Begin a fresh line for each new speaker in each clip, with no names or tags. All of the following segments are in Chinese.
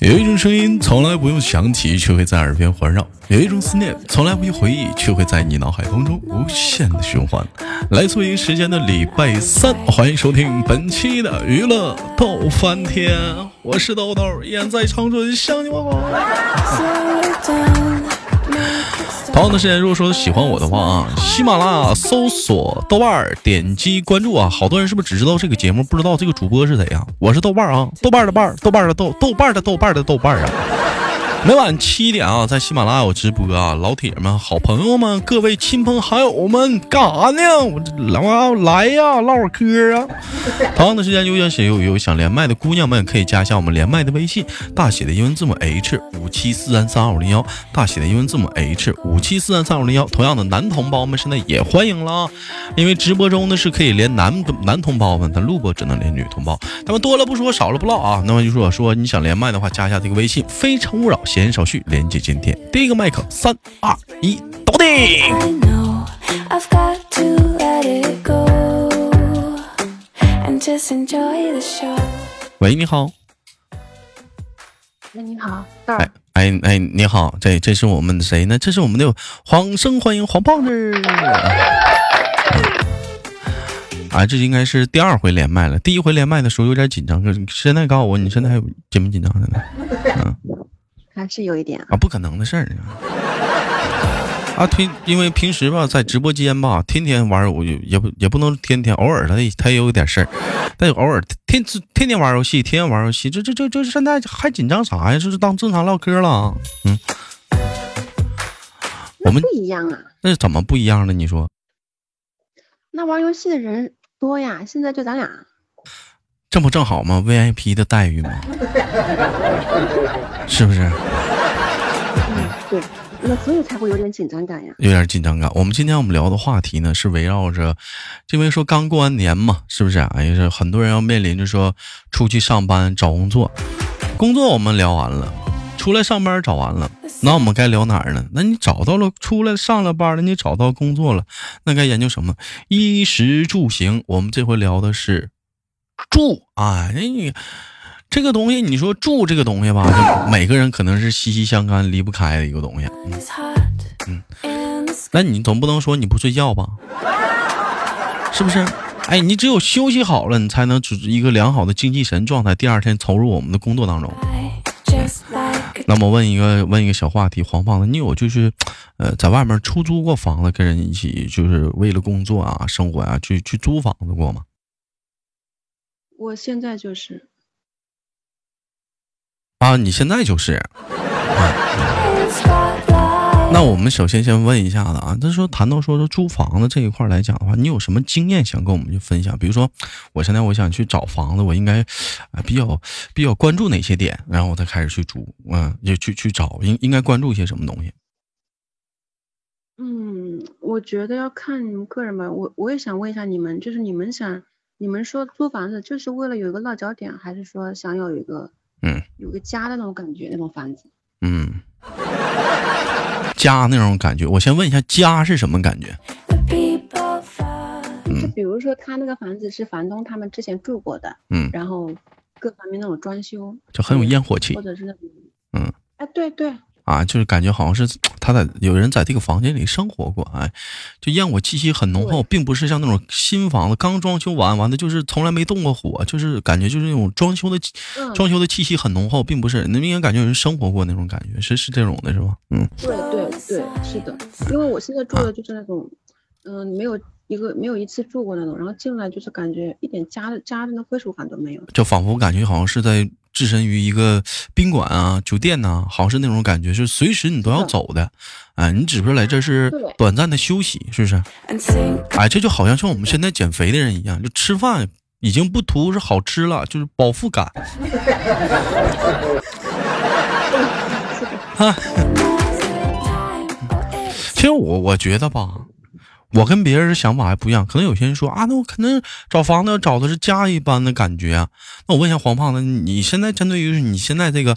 有一种声音从来不用想起，却会在耳边环绕；有一种思念从来不用回忆，却会在你脑海当中无限的循环。来自于时间的礼拜三，欢迎收听本期的娱乐逗翻天，我是豆豆，依然在长春向你问好。同样的时间，如果说喜欢我的话啊，喜马拉雅搜索豆瓣儿，点击关注啊。好多人是不是只知道这个节目，不知道这个主播是谁呀？我是豆瓣儿啊，豆瓣儿的瓣儿，豆瓣儿的豆，豆瓣儿的豆瓣儿的豆瓣儿啊。每晚七点啊，在喜马拉雅有直播啊，老铁们、好朋友们、各位亲朋好友们，干啥呢？我来来呀，唠会嗑啊。同样的时间，有想有有想连麦的姑娘们，可以加一下我们连麦的微信，大写的英文字母 H 五七四三三二五零幺，大写的英文字母 H 五七四三三二五零幺。同样的，男同胞们现在也欢迎了，因为直播中呢是可以连男男同胞们，但录播只能连女同胞。那么多了不说，少了不唠啊。那么就说说你想连麦的话，加一下这个微信，非诚勿扰。闲言少叙，连接今天第一个麦克，三二一，倒定。喂，你好。
喂，你好，哎
哎哎，你好，这这是我们的谁呢？这是我们的黄生，欢迎黄胖子。啊，这应该是第二回连麦了。第一回连麦的时候有点紧张，现在告诉我，你现在还紧不紧张？现在？嗯。
还是有一点
啊，不可能的事儿 啊！平因为平时吧，在直播间吧，天天玩我也不也不能天天，偶尔他他也有点事儿，但偶尔天天天玩游戏，天天玩游戏，这这这这现在还紧张啥呀？这是当正常唠嗑了。嗯，我们
不一样啊？
那是怎么不一样呢？你说？
那玩游戏的人多呀，现在就咱俩。
这不正好吗？VIP 的待遇吗？是不是？
嗯，对，那所以才会有点紧张感呀。
有点紧张感。我们今天我们聊的话题呢，是围绕着，因为说刚过完年嘛，是不是？哎呀，是很多人要面临着说出去上班找工作，工作我们聊完了，出来上班找完了，那我们该聊哪儿呢？那你找到了，出来上了班了，你找到工作了，那该研究什么？衣食住行。我们这回聊的是。住啊，那你这个东西，你说住这个东西吧，就每个人可能是息息相关、离不开的一个东西。嗯，那你总不能说你不睡觉吧？是不是？哎，你只有休息好了，你才能组织一个良好的精气神状态，第二天投入我们的工作当中。那么问一个问一个小话题，黄胖子，你有就是，呃，在外面出租过房子，跟人一起就是为了工作啊、生活啊，去去租房子过吗？
我现在就是
啊，你现在就是。那我们首先先问一下子啊，他说谈到说说租房子这一块来讲的话，你有什么经验想跟我们去分享？比如说，我现在我想去找房子，我应该比较比较关注哪些点，然后我再开始去租，嗯，就去去找，应应该关注一些什么东西？
嗯，我觉得要看你们个人吧。我我也想问一下你们，就是你们想。你们说租房子就是为了有一个落脚点，还是说想有一个有个家的那种感觉那种房子？
嗯，家那种感觉。我先问一下，家是什么感觉？
就比如说他那个房子是房东他们之前住过的，
嗯，
然后各方面那种装修
就很有烟火气，
或者是那种
嗯，
哎，对对。
啊，就是感觉好像是他在有人在这个房间里生活过，哎，就烟火气息很浓厚，并不是像那种新房子刚装修完完的，就是从来没动过火，就是感觉就是那种装修的装修的气息很浓厚，并不是那明显感觉有人生活过那种感觉，是是这种的是吧？
嗯，对对对，是的，因为我现在住的就是那种，嗯，没有一个没有一次住过那种，然后进来就是感觉一点家的家的那归属感都没有，
就仿佛感觉好像是在。置身于一个宾馆啊、酒店呐，好像是那种感觉，是随时你都要走的，哎，你只不过来这是短暂的休息，是不是？哎，这就好像像我们现在减肥的人一样，就吃饭已经不图是好吃了，就是饱腹感。其实我我觉得吧。我跟别人的想法还不一样，可能有些人说啊，那我可能找房子找的是家一般的感觉啊。那我问一下黄胖子，你现在针对于你现在这个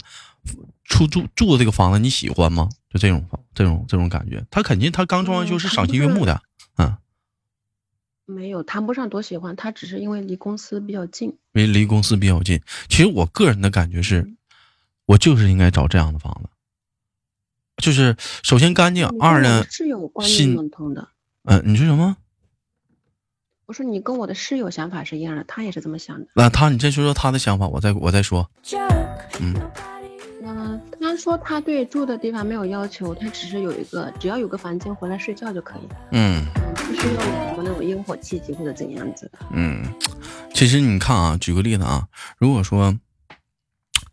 出租住的这个房子，你喜欢吗？就这种这种这种感觉，他肯定他刚装完修是赏心悦目的，嗯。
没有，谈不上多喜欢，他只是因为离公司比较近。
因为离公司比较近。其实我个人的感觉是，我就是应该找这样的房子，就是首先干净，二呢
是有观念
新
不同的。
嗯、你说什么？
我说你跟我的室友想法是一样的，他也是这么想的。
那他，你先说说他的想法，我再我再说。嗯，
嗯、他说他对住的地方没有要求，他只是有一个，只要有个房间回来睡觉就可以，
嗯
嗯，不需要有什么那种烟火气息或者怎样子的。
嗯，其实你看啊，举个例子啊，如果说，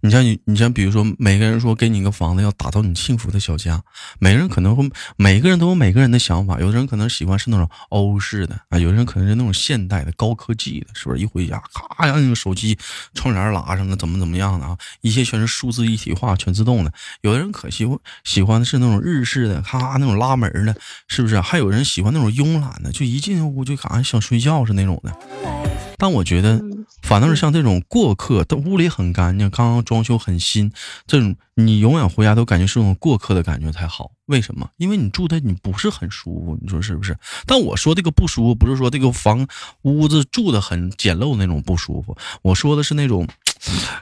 你像你，你像比如说，每个人说给你一个房子，要打造你幸福的小家，每个人可能会，每个人都有每个人的想法，有的人可能喜欢是那种欧式的啊，有的人可能是那种现代的高科技的，是不是？一回家咔让那个手机窗帘拉上了，怎么怎么样的啊？一切全是数字一体化，全自动的。有的人可喜欢喜欢的是那种日式的，咔那种拉门的，是不是？还有人喜欢那种慵懒的，就一进屋就感觉想睡觉是那种的。但我觉得，
嗯，
反倒是像这种过客，他屋里很干净，刚刚装修很新，这种你永远回家都感觉是种过客的感觉才好。为什么？因为你住的你不是很舒服，你说是不是？但我说这个不舒服，不是说这个房屋子住的很简陋那种不舒服，我说的是那种，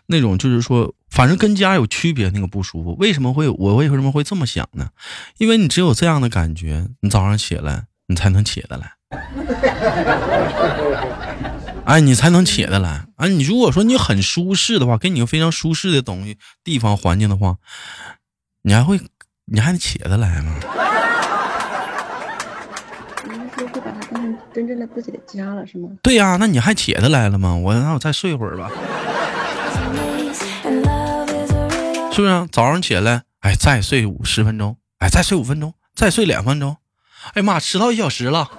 那种就是说，反正跟家有区别那个不舒服。为什么会我为什么会这么想呢？因为你只有这样的感觉，你早上起来你才能起得来。哎，你才能起得来。哎，你如果说你很舒适的话，给你个非常舒适的东西、地方、环境的话，你还会，你还能起得来吗？
你们就会把它当成真正的自己的家了，是吗？
对呀、那你还起得来了吗？我那我再睡会儿吧，是不是啊、早上起来，哎，再睡五十分钟，哎，再睡五分钟，再睡两分钟，哎呀妈，迟到一小时了。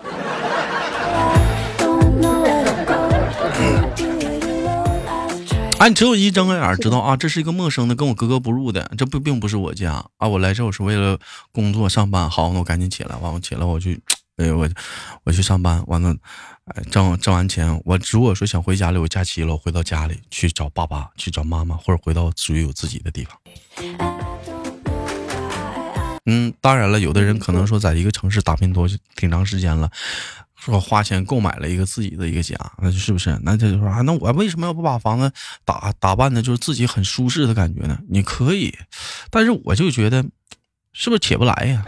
哎，你只有一睁开眼儿知道啊，这是一个陌生的，跟我格格不入的，这不并不是我家啊。我来这我是为了工作上班，好，那我赶紧起来，完我起来我去，哎呦我我去上班，完了，哎挣挣完钱，我如果说想回家里，我假期了，我回到家里去找爸爸，去找妈妈，或者回到属于我自己的地方。嗯，当然了，有的人可能说在一个城市打拼多挺长时间了，说花钱购买了一个自己的一个家，那就是不是？那他就说啊，那我为什么要不把房子打打扮的，就是自己很舒适的感觉呢？你可以，但是我就觉得，是不是起不来呀？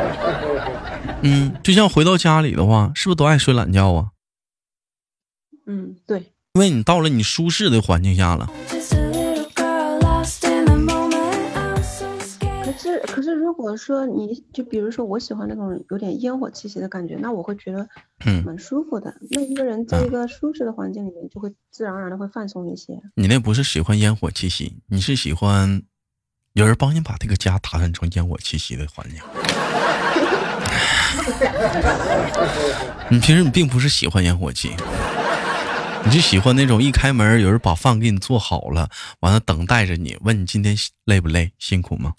嗯，就像回到家里的话，是不是都爱睡懒觉啊？
嗯，对。
因为你到了你舒适的环境下了。
如果说你就比如说，我喜欢那种有点烟火气息的感觉，那我会觉得
嗯，
蛮舒服的。那一个人在一个舒适的环境里面，就会自然而然的会放松一些。
你那不是喜欢烟火气息，你是喜欢有人帮你把这个家打扮成烟火气息的环境。你平时你并不是喜欢烟火气，你就喜欢那种一开门有人把饭给你做好了，完了等待着你，问你今天累不累，辛苦吗？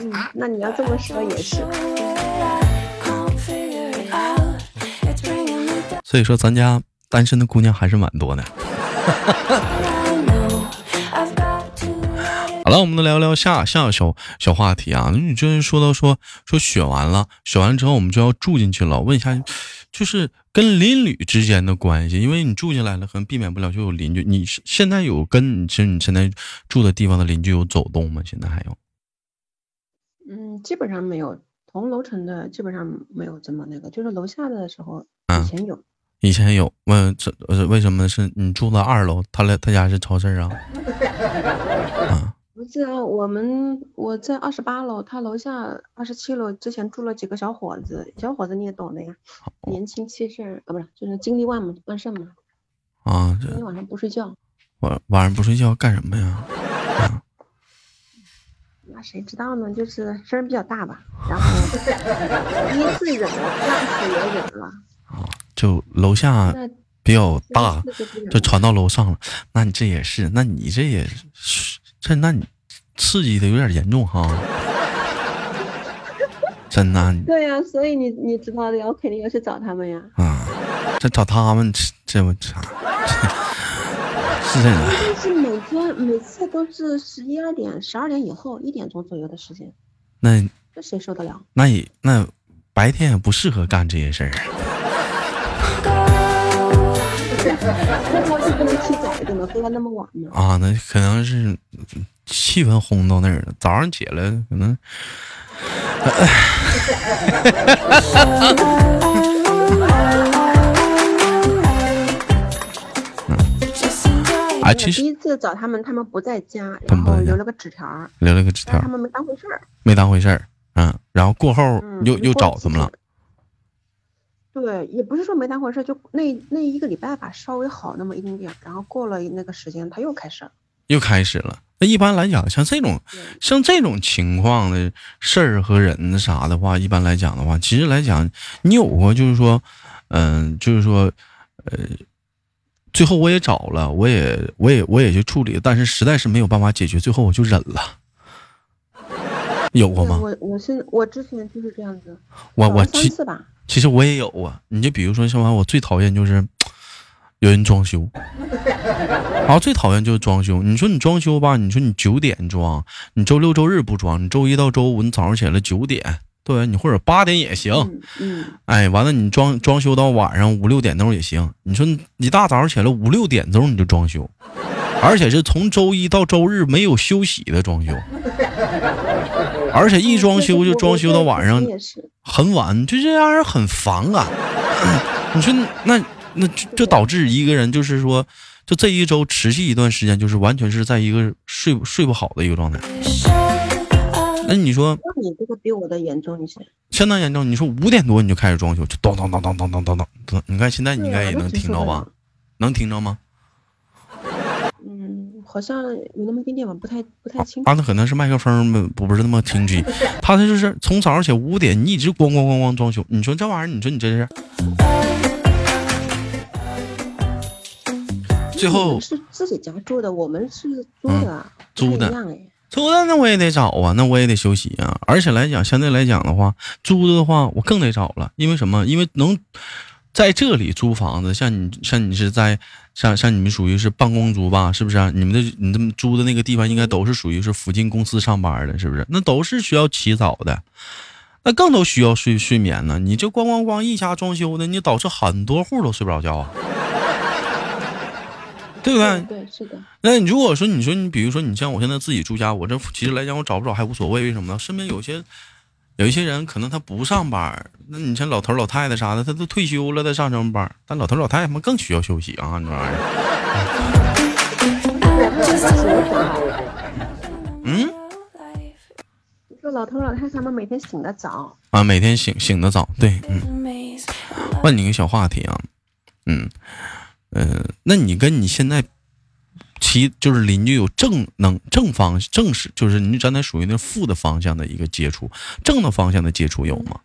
嗯，那你要这么说也是。
所以说咱家单身的姑娘还是蛮多的。好了，我们来聊聊下下小小话题啊。你就是说到说说选完了，选完之后我们就要住进去了。问一下，就是跟邻里之间的关系，因为你住进来了，可能避免不了就有邻居。你现在有跟你其实你现在住的地方的邻居有走动吗？现在还有？
嗯，基本上没有，同楼层的基本上没有这么那个，就是楼下的时候
嗯
以前有。
以前有问这呃为什么是你住在二楼，他来他家是超市啊？啊，
不是啊，我们我在二十八楼，他楼下二十七楼之前住了几个小伙子，小伙子你也懂的呀，年轻气盛啊，不是，就是精力旺嘛，旺盛嘛，
啊，这
今天晚上不睡觉，
晚晚上不睡觉干什么呀？
那谁知道呢？就是声儿比较大吧，然后 第一次忍了，第二次也忍了，
就楼下比较大，就传到楼上了。那你这也是，那你这也是，这那你刺激的有点严重哈。真的
对呀、所以你你知道的呀，我肯定要去找他们呀。
啊，这找他们这这我操，是这样。
每天每次都是十一二点、十二点以后一点钟左右的时间，
那
这谁受得了？
那也那白天也不适合干这些事儿。
那是不能起早的吗？非要那么晚吗？
啊，那可能是气氛烘到那儿了。早上起来可能，哎，其实
第一次找他们，他们不在家，然后留了个纸条儿，
留了个纸条
但他，们没当回事儿。
没当回事儿。嗯，然后过后
嗯，
又又找他们了。
对，也不是说没当回事儿，就那那一个礼拜吧，稍微好那么一丁点儿，然后过了那个时间，他又开始了。
又开始了。那一般来讲，像这种像这种情况的事儿和人啥的话，一般来讲的话，其实来讲，你有过就是说，嗯、就是说，呃，最后我也找了，我也我也我也去处理，但是实在是没有办法解决，最后我就忍了。有过吗？
对我我是我之前就是这样子，
我我其
次吧，
其实我也有啊。你就比如说，像完我最讨厌就是 有人装修，然后最讨厌就是装修。你说你装修吧，你说你九点装，你周六周日不装，你周一到周五你早上起来九点，对你或者八点也行。
嗯嗯，
哎，完了你装装修到晚上五六点钟也行。你说你一大早上起来五六点钟你就装修，而且是从周一到周日没有休息的装修，而且一装修就装修到晚上
也是，
很晚，就这让人很烦啊。你说那那就就导致一个人就是说，就这一周持续一段时间，就是完全是在一个睡不睡不好的一个状态。那你说
那你这个比我的严重一些。
相当严重，你说五点多你就开始装修，就咚咚咚咚咚咚咚咚，你看现在你应该也能听着吧？能听着吗？
嗯，好像有那么一点点吧，不太不太清楚。
啊，那可能是麦克风不不是那么清晰，他这就是从早上起五点，你一直咣咣咣咣装修，你说这玩意儿，你说你这是最后
是自己家住的，我们是租的，
嗯租的
一样哎。
租的那我也得找啊，那我也得休息啊。而且来讲，相对来讲的话，租的的话我更得找了，因为什么？因为能在这里租房子，像你像你是在像像你们属于是办公租吧，是不是、啊？你们的你们租的那个地方应该都是属于是附近公司上班的，是不是？那都是需要起早的，那更都需要睡睡眠呢。你这咣咣咣一家装修的，你导致很多户都睡不着觉啊，对不对？
对，是的。
那你如果说你说你比如说你像我现在自己住家，我这其实来讲我找不着还无所谓，为什么呢？身边有些有一些人可能他不上班，那你像老头老太太啥的，他都退休了，他上什么班？但老头老太太们更需要休息啊，这玩意儿。嗯
说老头老太太他们每天醒得早，
啊，每天醒醒得早，对，嗯。问你个小话题啊，嗯，呃，那你跟你现在其就是邻居有正能正方正是就是你刚才属于那负的方向的一个接触，正的方向的接触有吗？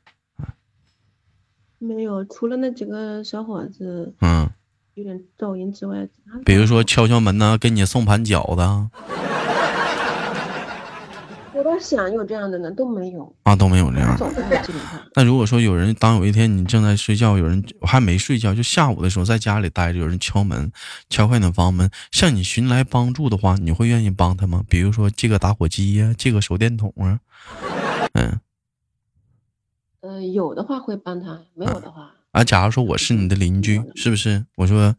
没有，除了那几个小伙子
嗯，
有点噪音之外，
比如说敲敲门呐、给你送盘饺子啊
我倒想有这样的呢，都没有，
啊都没有这样。那如果说有人当有一天你正在睡觉，有人还没睡觉，就下午的时候在家里待着，有人敲门，敲开你的房门，向你寻来帮助的话，你会愿意帮他吗？比如说借个打火机呀、借个手电筒啊，嗯
呃，有的话会帮他，没有的话，
啊，假如说我是你的邻居，是不是？我说，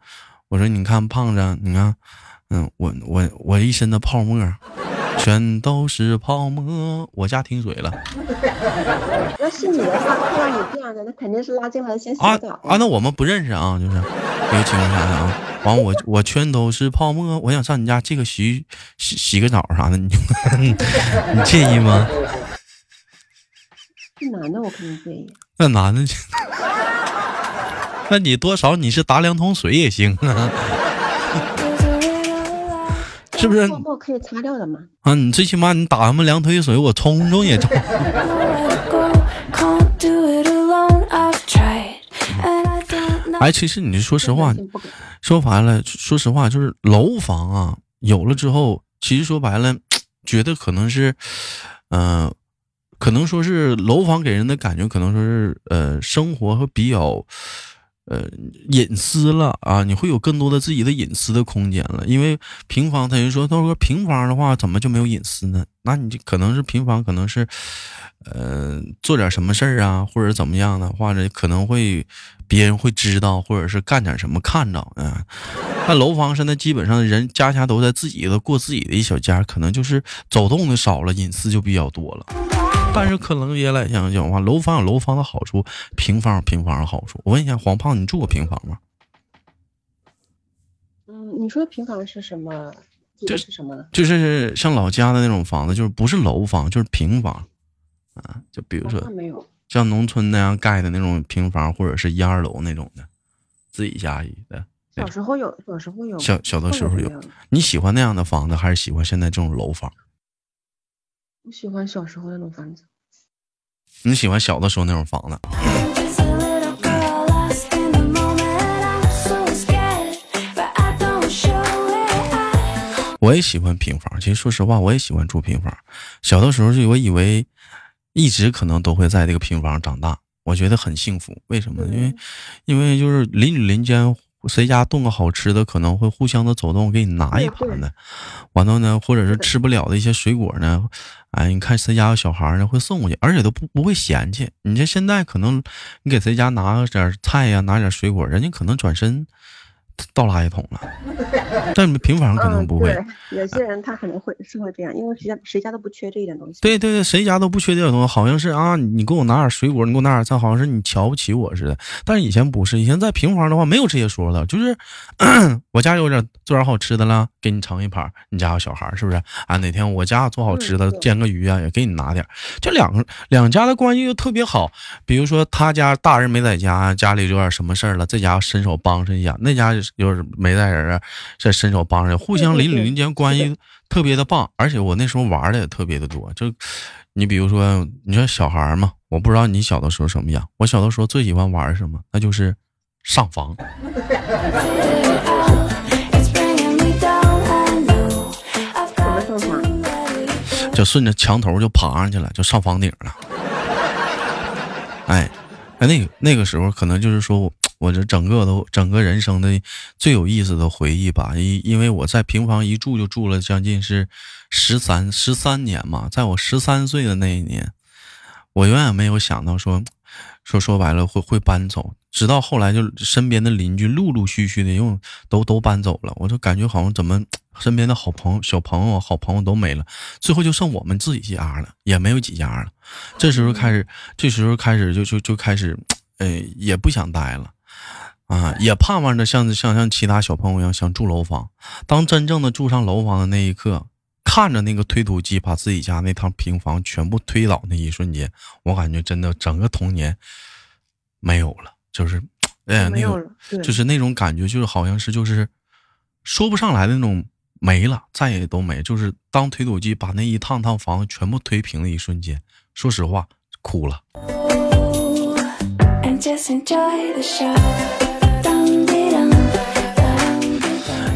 我说你看胖子，你看，嗯，我我我一身的泡沫，全都是泡沫，我家停水了。
要是你的话，看到你这样的，那肯定是拉进来先洗
啊
澡。
啊，那我们不认识啊，就是这个情况下的啊。完我我全都是泡沫，我想上你家借个洗洗洗个澡啥的，你你介意吗？
是男的，我肯定介意。
那男的，那你多少你是打两桶水也行啊，是不是？
可以擦掉的嘛？
啊，你最起码你打他们两腿水，我冲冲也冲。哎，其实你说实话，说白了，说实话，就是楼房啊，有了之后，其实说白了，觉得可能是，嗯、可能说是楼房给人的感觉，可能说是呃，生活和比较。呃，隐私了啊，你会有更多的自己的隐私的空间了。因为平房，他就说，他说平房的话，怎么就没有隐私呢？那你就可能是平房，可能是，呃，做点什么事儿啊，或者怎么样的，或者可能会别人会知道，或者是干点什么看着啊。那楼房现在基本上人家家都在自己的过自己的一小家，可能就是走动的少了，隐私就比较多了。但是可能也来讲讲话，楼房有楼房的好处，平房有平房的好处。我问一下黄胖，你住过平房吗？
嗯，你说的平房是什么？这是什么呢？
就是像老家的那种房子，就是不是楼房，就是平房。啊，就比如说，像农村那样盖的那种平房，或者是一二楼那种的，自己家里的。
小时候有，小时候有，
小小的时候有。你喜欢那样的房子，还是喜欢现在这种楼房？
我喜欢小时候那种房子。
你喜欢小的时候那种房子？我也喜欢平房。其实说实话，我也喜欢住平房。小的时候就我以为。一直可能都会在这个平房长大，我觉得很幸福。为什么？因为，因为就是邻里邻间谁家炖个好吃的，可能会互相的走动给你拿一盘子。完了呢，或者是吃不了的一些水果呢，哎，你看谁家有小孩呢，会送过去，而且都不不会嫌弃。你这现在可能你给谁家拿点菜呀，拿点水果，人家可能转身。倒垃圾桶了，但你们平房可能不会。
有些人他可能会是会这样，因为谁家谁家都不缺这一点东西。
对对对，谁家都不缺这点东西，好像是啊，你给我拿点水果，你给我拿点菜，好像是你瞧不起我似的。但是以前不是，以前在平房的话没有这些说的，就是 我家有点做点好吃的了，给你盛一盘。你家有小孩是不是？啊，哪天我家做好吃的，煎个鱼啊，也给你拿点。这两个两家的关系又特别好。比如说他家大人没在家，家里有点什么事儿了，这家伸手帮衬一下，那家。就是没带人啊，再伸手帮着，互相邻里邻间关系特别的棒。而且我那时候玩的也特别的多。就你比如说，你说小孩嘛，我不知道你小的时候什么样。我小的时候最喜欢玩什么？那就是上房，就顺着墙头就爬上去了，就上房顶了。哎，哎，那个那个时候可能就是说。我这整个都整个人生的最有意思的回忆吧，因因为我在平房一住就住了将近是十三十三年嘛，在我十三岁的那一年，我永远没有想到说说说白了会会搬走，直到后来就身边的邻居陆陆续续的又都都搬走了，我就感觉好像怎么身边的好朋友小朋友好朋友都没了，最后就剩我们自己家了，也没有几家了。这时候开始，这时候开始就就就开始，呃，也不想待了。啊，也盼望着像像像其他小朋友一样想住楼房。当真正的住上楼房的那一刻，看着那个推土机把自己家那套平房全部推倒那一瞬间，我感觉真的整个童年没有了，就是，哎，那个就是那种感觉，就是好像是就是说不上来的那种没了，再也都没。就是当推土机把那一趟趟房子全部推平的一瞬间，说实话，哭了。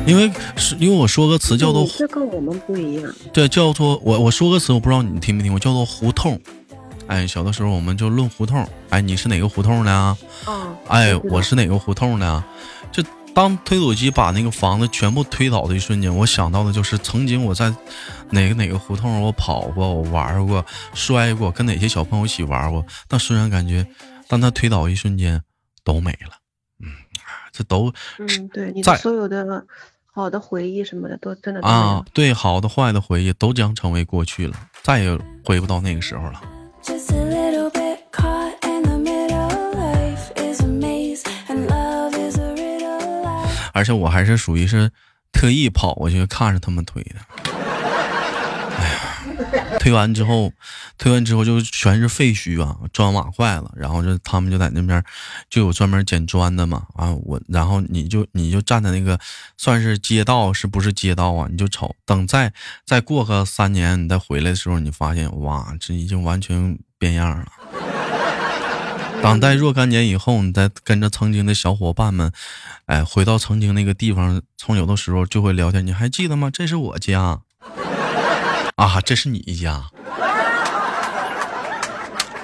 因为是因为我说个词叫做
这跟我们不一样，
对，叫做我我说个词，我不知道你听没听过，叫做胡同。哎，小的时候我们就论胡同，哎，你是哪个胡同的？
嗯，
哎，我是哪个胡同的？就当推土机把那个房子全部推倒的一瞬间，我想到的就是曾经我在哪个哪个胡同我跑过，我玩过，摔过，跟哪些小朋友一起玩过。但虽然感觉，当他推倒一瞬间，都没了。嗯，这都
嗯，对，你所有的。好的回忆什么的都真的
啊，对，好的坏的回忆都将成为过去了，再也回不到那个时候了。而且我还是属于是特意跑过去看着他们推的。推完之后，推完之后就全是废墟啊，砖瓦坏了，然后就他们就在那边就有专门捡砖的嘛啊，我然后你就你就站在那个算是街道是不是街道啊？你就瞅，等再再过个三年你再回来的时候，你发现哇，这已经完全变样了。等待若干年以后，你再跟着曾经的小伙伴们，哎，回到曾经那个地方，从有的时候就会聊天，你还记得吗？这是我家。啊，这是你家。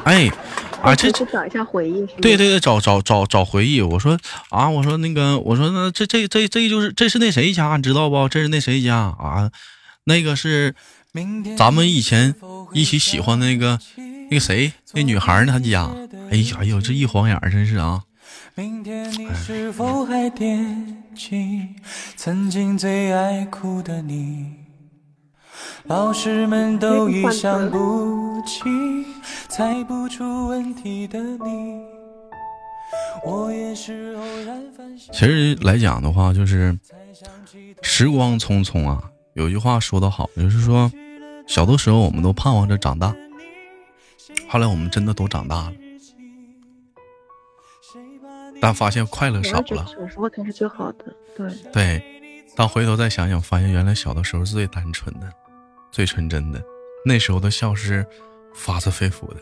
哎，啊，这
找一下回忆。
对对对，找找找找回忆。我说啊，我说那个，我说那这这这这就是这是那谁家，你知道不？这是那谁家啊？那个是咱们以前一起喜欢那个那个谁，那女孩呢？她家，哎呀哎呦，这一晃眼真是啊！明天你是否还惦记曾经最爱哭的你？老师们都已想不起，猜不出问题的你。我也是偶然其实来讲的话，就是时光匆匆啊。有句话说得好，就是说，小的时候我们都盼望着长大，后来我们真的都长大了，但发现快乐少了。
小时候才是最好的，对。
对，当回头再想想，发现原来小的时候是最单纯的。最纯真的，那时候的笑是发自肺腑的。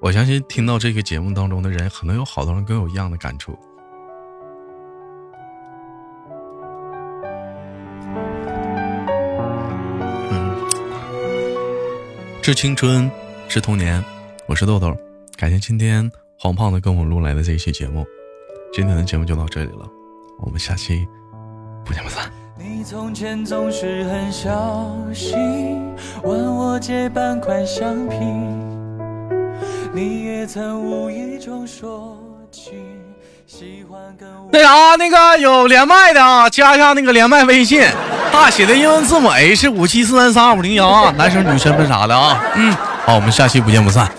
我相信听到这个节目当中的人，可能有好多人跟我一样的感触。嗯，致青春，致童年，我是豆豆，感谢今天黄胖子跟我录来的这一期节目。今天的节目就到这里了，我们下期不见不散。你从前总是很小心，问我借半块橡皮。你也曾无意中说起喜欢跟我。那啥，那个有连麦的啊，加一下那个连麦微信，大写的英文字母 H 五七四三三二五零幺啊，男生女生分啥的啊？嗯，好，我们下期不见不散。